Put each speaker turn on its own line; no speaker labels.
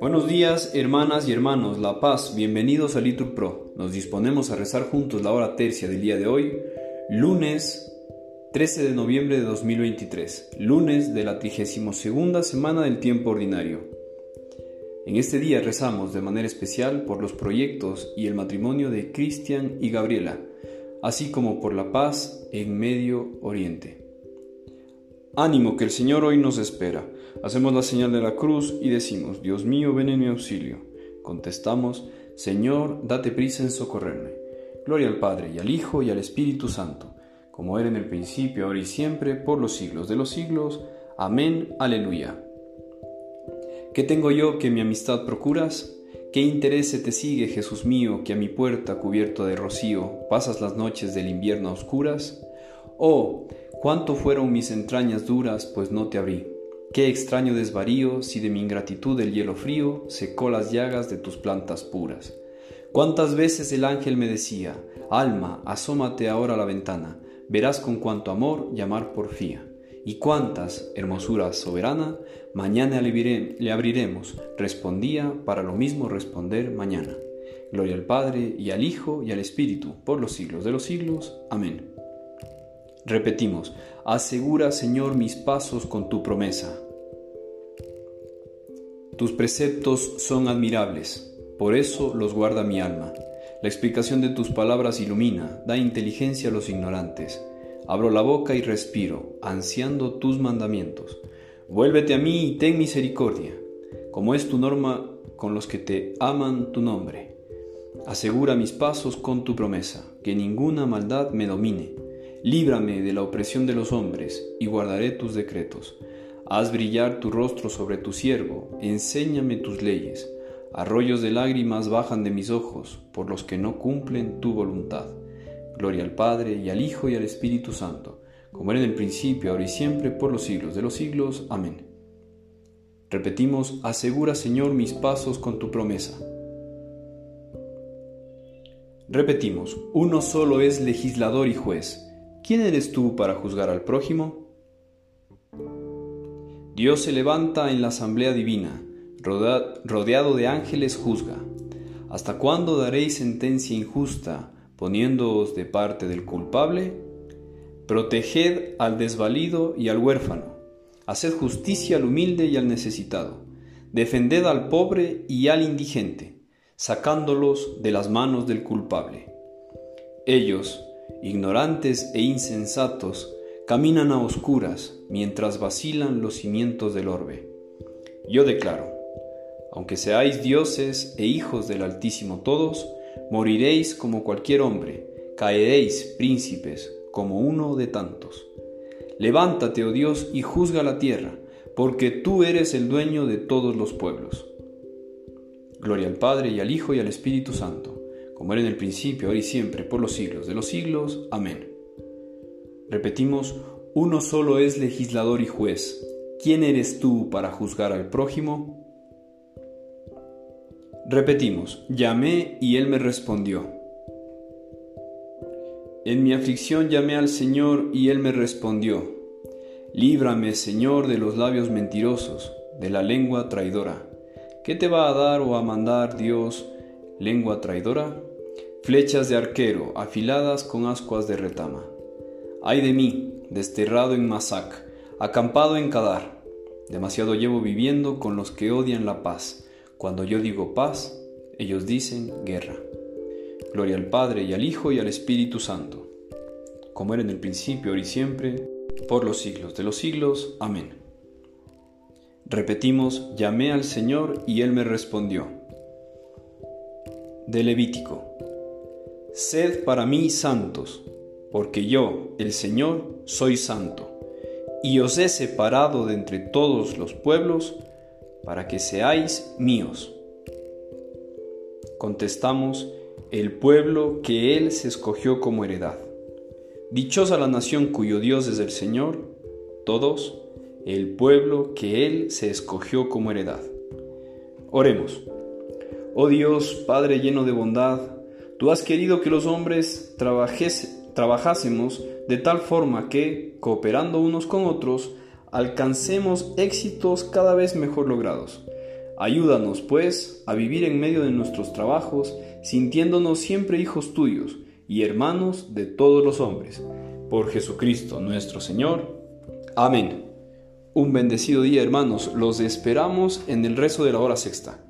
Buenos días, hermanas y hermanos, La Paz, bienvenidos a Litur Pro. Nos disponemos a rezar juntos la hora tercia del día de hoy, lunes 13 de noviembre de 2023, lunes de la 32 semana del tiempo ordinario. En este día rezamos de manera especial por los proyectos y el matrimonio de Cristian y Gabriela, así como por la paz en Medio Oriente. Ánimo que el Señor hoy nos espera. Hacemos la señal de la cruz y decimos, Dios mío, ven en mi auxilio. Contestamos, Señor, date prisa en socorrerme. Gloria al Padre y al Hijo y al Espíritu Santo, como era en el principio, ahora y siempre, por los siglos de los siglos. Amén, aleluya. ¿Qué tengo yo que mi amistad procuras? ¿Qué interés te sigue, Jesús mío, que a mi puerta cubierto de rocío pasas las noches del invierno a oscuras? Oh, Cuánto fueron mis entrañas duras, pues no te abrí. Qué extraño desvarío si de mi ingratitud el hielo frío secó las llagas de tus plantas puras. Cuántas veces el ángel me decía, Alma, asómate ahora a la ventana, verás con cuánto amor llamar porfía. Y cuántas, hermosura soberana, mañana le abriremos, respondía para lo mismo responder mañana. Gloria al Padre y al Hijo y al Espíritu, por los siglos de los siglos. Amén. Repetimos, asegura Señor mis pasos con tu promesa. Tus preceptos son admirables, por eso los guarda mi alma. La explicación de tus palabras ilumina, da inteligencia a los ignorantes. Abro la boca y respiro, ansiando tus mandamientos. Vuélvete a mí y ten misericordia, como es tu norma con los que te aman tu nombre. Asegura mis pasos con tu promesa, que ninguna maldad me domine Líbrame de la opresión de los hombres, y guardaré tus decretos. Haz brillar tu rostro sobre tu siervo, enséñame tus leyes. Arroyos de lágrimas bajan de mis ojos, por los que no cumplen tu voluntad. Gloria al Padre, y al Hijo, y al Espíritu Santo, como era en el principio, ahora y siempre, por los siglos de los siglos. Amén. Repetimos, asegura Señor mis pasos con tu promesa. Repetimos, uno solo es legislador y juez ¿quién eres tú para juzgar al prójimo? Dios se levanta en la asamblea divina, rodeado de ángeles juzga. ¿Hasta cuándo daréis sentencia injusta, poniéndoos de parte del culpable? Proteged al desvalido y al huérfano, haced justicia al humilde y al necesitado, defended al pobre y al indigente, sacándolos de las manos del culpable. Ellos, ignorantes e insensatos, caminan a oscuras mientras vacilan los cimientos del orbe. Yo declaro, aunque seáis dioses e hijos del Altísimo todos, moriréis como cualquier hombre, caeréis príncipes como uno de tantos. Levántate, oh Dios, y juzga la tierra, porque tú eres el dueño de todos los pueblos. Gloria al Padre y al Hijo y al Espíritu Santo como era en el principio, ahora y siempre, por los siglos de los siglos. Amén. Repetimos, uno solo es legislador y juez. ¿Quién eres tú para juzgar al prójimo? Repetimos, llamé y él me respondió. En mi aflicción llamé al Señor y él me respondió. Líbrame, Señor, de los labios mentirosos, de la lengua traidora. ¿Qué te va a dar o a mandar Dios, lengua traidora? Flechas de arquero afiladas con ascuas de retama. Ay de mí, desterrado en Masac, acampado en Kadar. Demasiado llevo viviendo con los que odian la paz. Cuando yo digo paz, ellos dicen guerra. Gloria al Padre y al Hijo y al Espíritu Santo, como era en el principio, ahora y siempre, por los siglos de los siglos. Amén. Repetimos, llamé al Señor y Él me respondió. De Levítico. Sed para mí santos, porque yo, el Señor, soy santo, y os he separado de entre todos los pueblos, para que seáis míos. Contestamos, el pueblo que Él se escogió como heredad. Dichosa la nación cuyo Dios es el Señor, todos, el pueblo que Él se escogió como heredad. Oremos. Oh Dios, Padre lleno de bondad, Tú has querido que los hombres trabajásemos de tal forma que, cooperando unos con otros, alcancemos éxitos cada vez mejor logrados. Ayúdanos, pues, a vivir en medio de nuestros trabajos, sintiéndonos siempre hijos tuyos y hermanos de todos los hombres. Por Jesucristo nuestro Señor. Amén. Un bendecido día, hermanos. Los esperamos en el rezo de la hora sexta.